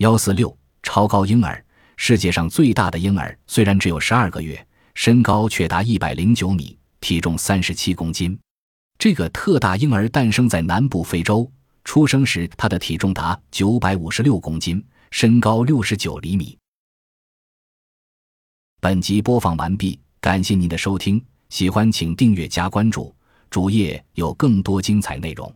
幺四六超高婴儿世界上最大的婴儿虽然只有十二个月身高却达一百零九米体重三十七公斤。这个特大婴儿诞生在南部非洲出生时他的体重达九百五十六公斤身高六十九厘米。本集播放完毕感谢您的收听喜欢请订阅加关注主页有更多精彩内容。